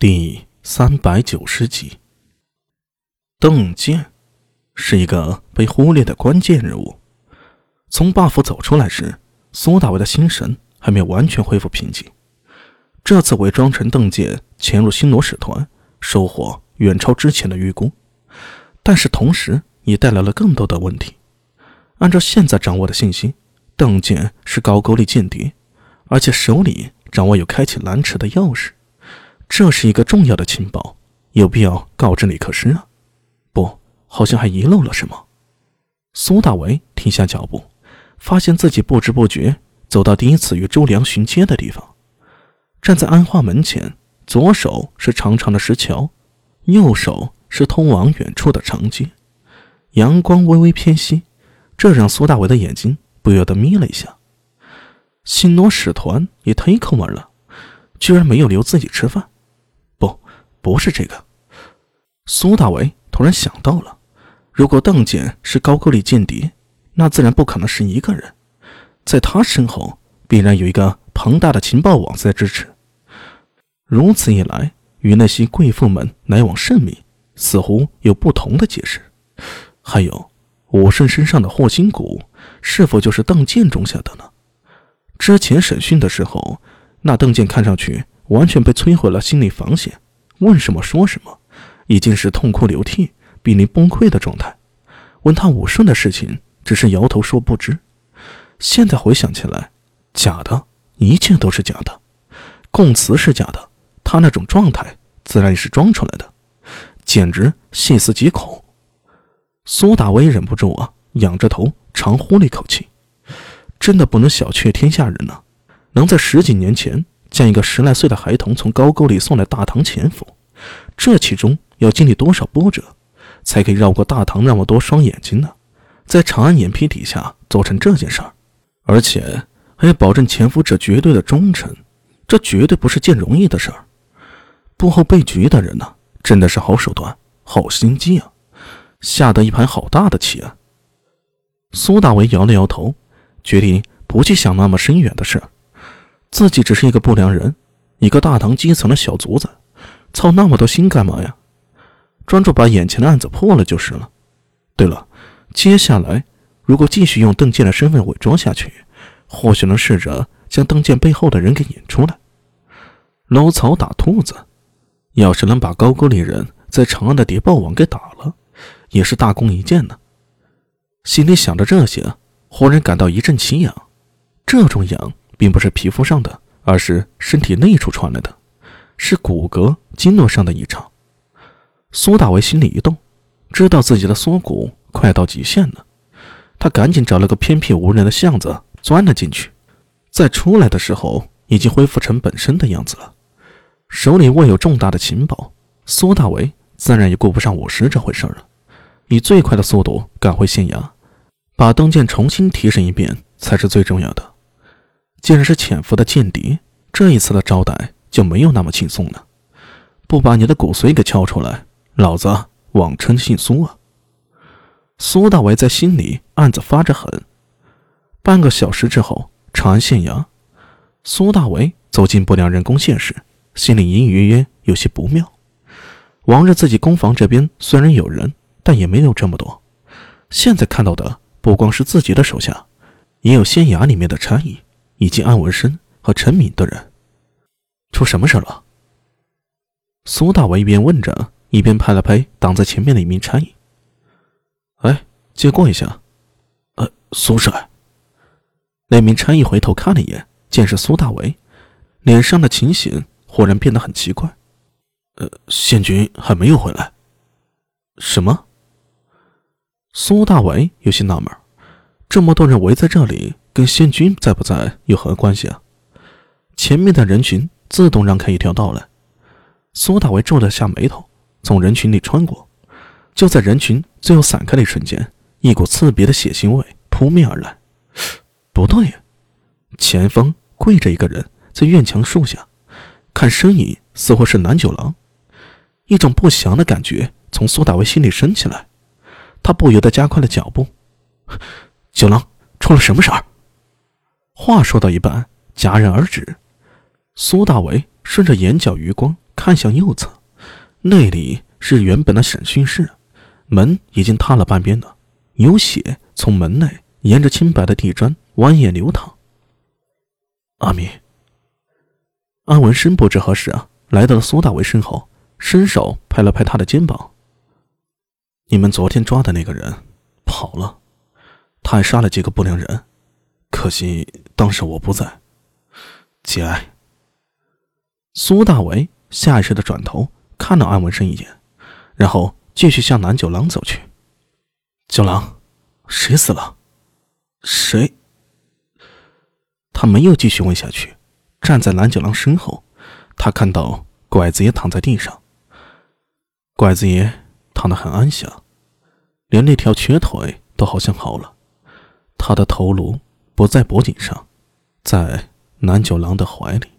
第三百九十集，邓健是一个被忽略的关键人物。从霸府走出来时，苏大为的心神还没有完全恢复平静。这次伪装成邓健潜入新罗使团，收获远超之前的预估，但是同时也带来了更多的问题。按照现在掌握的信息，邓健是高句丽间谍，而且手里掌握有开启蓝池的钥匙。这是一个重要的情报，有必要告知李克师啊？不，好像还遗漏了什么。苏大为停下脚步，发现自己不知不觉走到第一次与周良巡街的地方。站在安化门前，左手是长长的石桥，右手是通往远处的长街。阳光微微偏西，这让苏大为的眼睛不由得眯了一下。新罗使团也忒抠门了，居然没有留自己吃饭。不是这个，苏大为突然想到了，如果邓健是高句丽间谍，那自然不可能是一个人，在他身后必然有一个庞大的情报网在支持。如此一来，与那些贵妇们来往甚密，似乎有不同的解释。还有，武胜身上的霍心骨，是否就是邓健种下的呢？之前审讯的时候，那邓健看上去完全被摧毁了心理防线。问什么说什么，已经是痛哭流涕、濒临崩溃的状态。问他武顺的事情，只是摇头说不知。现在回想起来，假的，一切都是假的。供词是假的，他那种状态自然也是装出来的，简直细思极恐。苏大威忍不住啊，仰着头长呼了一口气。真的不能小觑天下人呐，能在十几年前。将一个十来岁的孩童从高沟里送来大唐潜伏，这其中要经历多少波折，才可以绕过大唐那么多双眼睛呢？在长安眼皮底下做成这件事儿，而且还要保证潜伏者绝对的忠诚，这绝对不是件容易的事儿。幕后被局的人呢，真的是好手段、好心机啊，下得一盘好大的棋啊！苏大为摇了摇头，决定不去想那么深远的事儿。自己只是一个不良人，一个大唐基层的小卒子，操那么多心干嘛呀？专注把眼前的案子破了就是了。对了，接下来如果继续用邓健的身份伪装下去，或许能试着将邓健背后的人给引出来。捞草打兔子，要是能把高句丽人在长安的谍报网给打了，也是大功一件呢。心里想着这些，忽然感到一阵奇痒，这种痒。并不是皮肤上的，而是身体内处传来的，是骨骼经络上的异常。苏大为心里一动，知道自己的缩骨快到极限了。他赶紧找了个偏僻无人的巷子钻了进去，在出来的时候已经恢复成本身的样子了。手里握有重大的情报，苏大为自然也顾不上午时这回事了，以最快的速度赶回县衙，把登剑重新提审一遍才是最重要的。既然是潜伏的间谍，这一次的招待就没有那么轻松了。不把你的骨髓给敲出来，老子妄称姓苏啊！苏大为在心里暗自发着狠。半个小时之后，长安县衙，苏大为走进不良人攻陷时，心里隐隐约约有些不妙。往日自己攻防这边虽然有人，但也没有这么多。现在看到的不光是自己的手下，也有县衙里面的差役。以及安文生和陈敏的人，出什么事了？苏大为一边问着，一边拍了拍挡在前面的一名差役：“哎，借过一下。”“呃，苏帅。”那名差役回头看了一眼，见是苏大为，脸上的情形忽然变得很奇怪。“呃，县军还没有回来。”“什么？”苏大为有些纳闷，这么多人围在这里。跟仙君在不在有何关系啊？前面的人群自动让开一条道来。苏大为皱了下眉头，从人群里穿过。就在人群最后散开的一瞬间，一股刺鼻的血腥味扑面而来。不对呀，前方跪着一个人，在院墙树下，看身影似乎是南九郎。一种不祥的感觉从苏大为心里升起来，他不由得加快了脚步。九郎，出了什么事儿？话说到一半，戛然而止。苏大为顺着眼角余光看向右侧，那里是原本的审讯室，门已经塌了半边了，有血从门内沿着清白的地砖蜿蜒流淌。阿米，阿文生不知何时啊，来到了苏大为身后，伸手拍了拍他的肩膀。你们昨天抓的那个人跑了，他还杀了几个不良人，可惜当时我不在。节哀。苏大为下意识的转头看了安文生一眼，然后继续向南九郎走去。九郎，谁死了？谁？他没有继续问下去，站在南九郎身后，他看到拐子爷躺在地上。拐子爷。躺得很安详，连那条瘸腿都好像好了。他的头颅不在脖颈上，在南九郎的怀里。